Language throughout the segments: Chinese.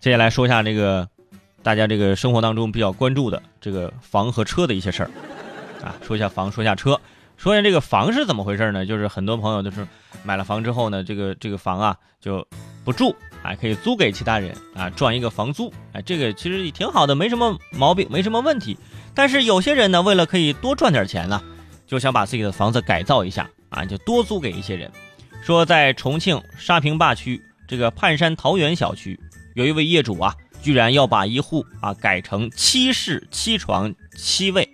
接下来说一下这个大家这个生活当中比较关注的这个房和车的一些事儿啊，说一下房，说一下车，说一下这个房是怎么回事呢？就是很多朋友都是买了房之后呢，这个这个房啊就不住，哎，可以租给其他人啊，赚一个房租，哎，这个其实也挺好的，没什么毛病，没什么问题。但是有些人呢，为了可以多赚点钱呢，就想把自己的房子改造一下啊，就多租给一些人。说在重庆沙坪坝区这个盼山桃园小区。有一位业主啊，居然要把一户啊改成七室七床七卫，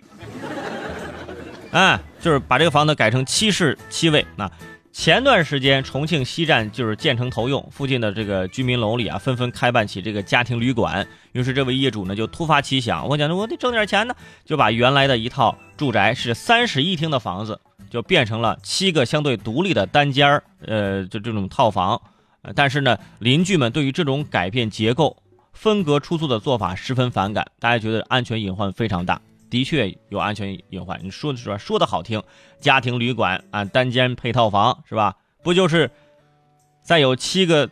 哎，就是把这个房子改成七室七卫。那前段时间重庆西站就是建成投用附近的这个居民楼里啊，纷纷开办起这个家庭旅馆。于是这位业主呢就突发奇想，我讲着我得挣点钱呢，就把原来的一套住宅是三室一厅的房子，就变成了七个相对独立的单间儿，呃，就这种套房。但是呢，邻居们对于这种改变结构、分隔出租的做法十分反感，大家觉得安全隐患非常大。的确有安全隐患，你说的是吧？说的好听，家庭旅馆啊，单间配套房是吧？不就是在有七个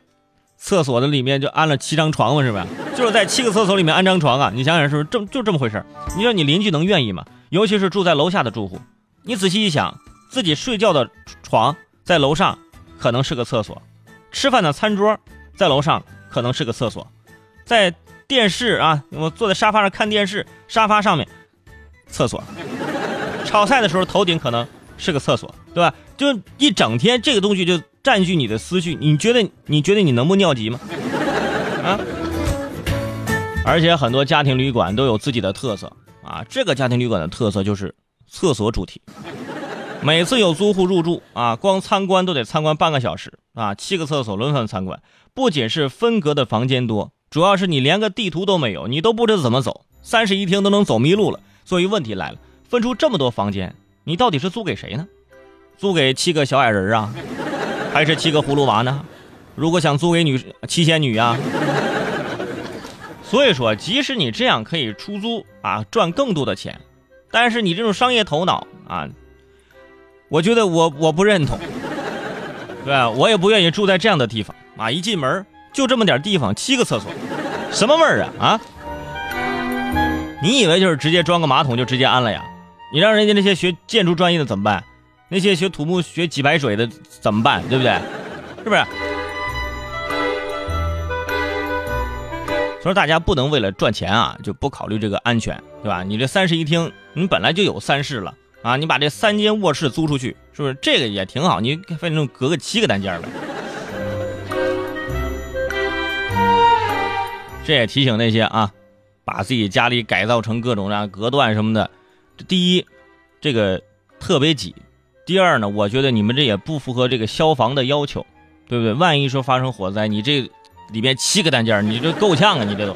厕所的里面就安了七张床吗？是吧？就是在七个厕所里面安张床啊！你想想是不是这就这么回事？你说你邻居能愿意吗？尤其是住在楼下的住户，你仔细一想，自己睡觉的床在楼上可能是个厕所。吃饭的餐桌在楼上可能是个厕所，在电视啊，我坐在沙发上看电视，沙发上面厕所。炒菜的时候头顶可能是个厕所，对吧？就一整天这个东西就占据你的思绪，你觉得你觉得你能不尿急吗？啊！而且很多家庭旅馆都有自己的特色啊，这个家庭旅馆的特色就是厕所主题。每次有租户入住啊，光参观都得参观半个小时啊，七个厕所轮番参观。不仅是分隔的房间多，主要是你连个地图都没有，你都不知道怎么走，三室一厅都能走迷路了。所以问题来了，分出这么多房间，你到底是租给谁呢？租给七个小矮人啊，还是七个葫芦娃呢？如果想租给女七仙女啊？所以说，即使你这样可以出租啊，赚更多的钱，但是你这种商业头脑啊。我觉得我我不认同，对吧？我也不愿意住在这样的地方啊！一进门就这么点地方，七个厕所，什么味儿啊啊！你以为就是直接装个马桶就直接安了呀？你让人家那些学建筑专业的怎么办？那些学土木学几排水的怎么办？对不对？是不是？所以大家不能为了赚钱啊，就不考虑这个安全，对吧？你这三室一厅，你本来就有三室了。啊，你把这三间卧室租出去，是不是这个也挺好？你反正隔个七个单间呗。这也提醒那些啊，把自己家里改造成各种各样隔断什么的。第一，这个特别挤；第二呢，我觉得你们这也不符合这个消防的要求，对不对？万一说发生火灾，你这里面七个单间，你这够呛啊！你这都。